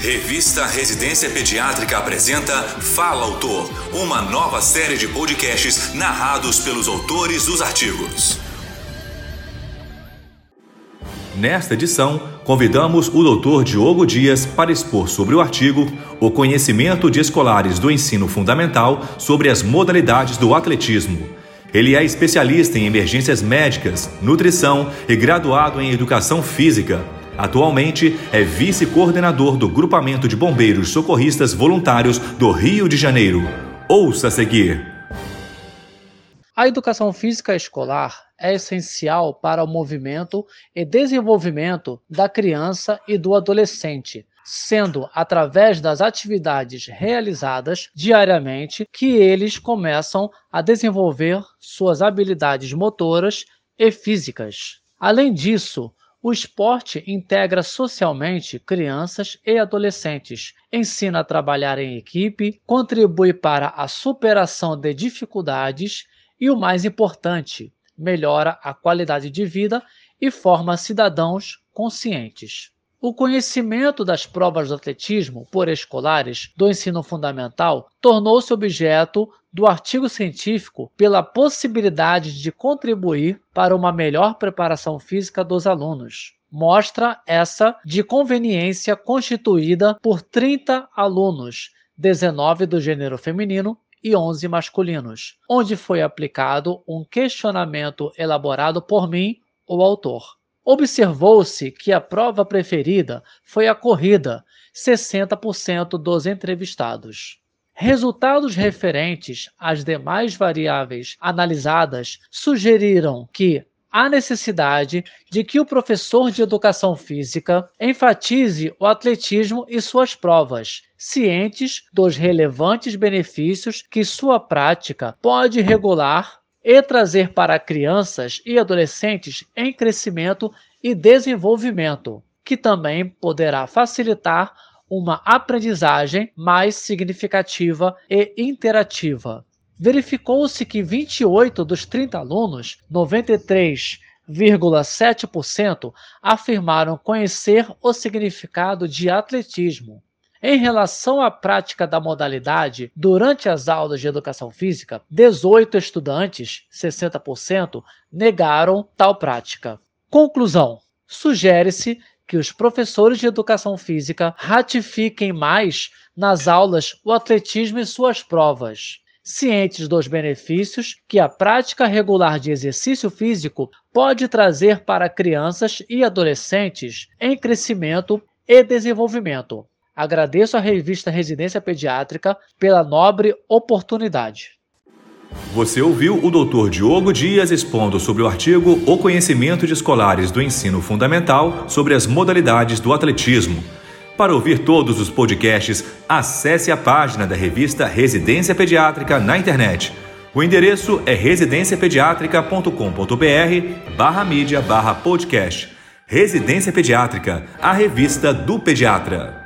Revista Residência Pediátrica apresenta Fala Autor, uma nova série de podcasts narrados pelos autores dos artigos. Nesta edição, convidamos o Dr. Diogo Dias para expor sobre o artigo O conhecimento de escolares do ensino fundamental sobre as modalidades do atletismo. Ele é especialista em emergências médicas, nutrição e graduado em educação física. Atualmente é vice-coordenador do Grupamento de Bombeiros Socorristas Voluntários do Rio de Janeiro. Ouça a seguir. A educação física escolar é essencial para o movimento e desenvolvimento da criança e do adolescente, sendo através das atividades realizadas diariamente que eles começam a desenvolver suas habilidades motoras e físicas. Além disso, o esporte integra socialmente crianças e adolescentes, ensina a trabalhar em equipe, contribui para a superação de dificuldades e, o mais importante, melhora a qualidade de vida e forma cidadãos conscientes. O conhecimento das provas do atletismo por escolares do ensino fundamental tornou-se objeto do artigo científico pela possibilidade de contribuir para uma melhor preparação física dos alunos. Mostra essa de conveniência constituída por 30 alunos, 19 do gênero feminino e 11 masculinos, onde foi aplicado um questionamento elaborado por mim, o autor. Observou-se que a prova preferida foi a corrida, 60% dos entrevistados. Resultados referentes às demais variáveis analisadas sugeriram que há necessidade de que o professor de educação física enfatize o atletismo e suas provas, cientes dos relevantes benefícios que sua prática pode regular e trazer para crianças e adolescentes em crescimento e desenvolvimento, que também poderá facilitar uma aprendizagem mais significativa e interativa. Verificou-se que 28 dos 30 alunos, 93,7%, afirmaram conhecer o significado de atletismo, em relação à prática da modalidade, durante as aulas de educação física, 18 estudantes, 60%, negaram tal prática. Conclusão: sugere-se que os professores de educação física ratifiquem mais nas aulas o atletismo e suas provas, cientes dos benefícios que a prática regular de exercício físico pode trazer para crianças e adolescentes em crescimento e desenvolvimento. Agradeço à revista Residência Pediátrica pela nobre oportunidade. Você ouviu o Dr. Diogo Dias expondo sobre o artigo O Conhecimento de Escolares do Ensino Fundamental sobre as modalidades do atletismo. Para ouvir todos os podcasts, acesse a página da revista Residência Pediátrica na internet. O endereço é residenciapediatrica.com.br barra mídia barra podcast. Residência Pediátrica, a revista do pediatra.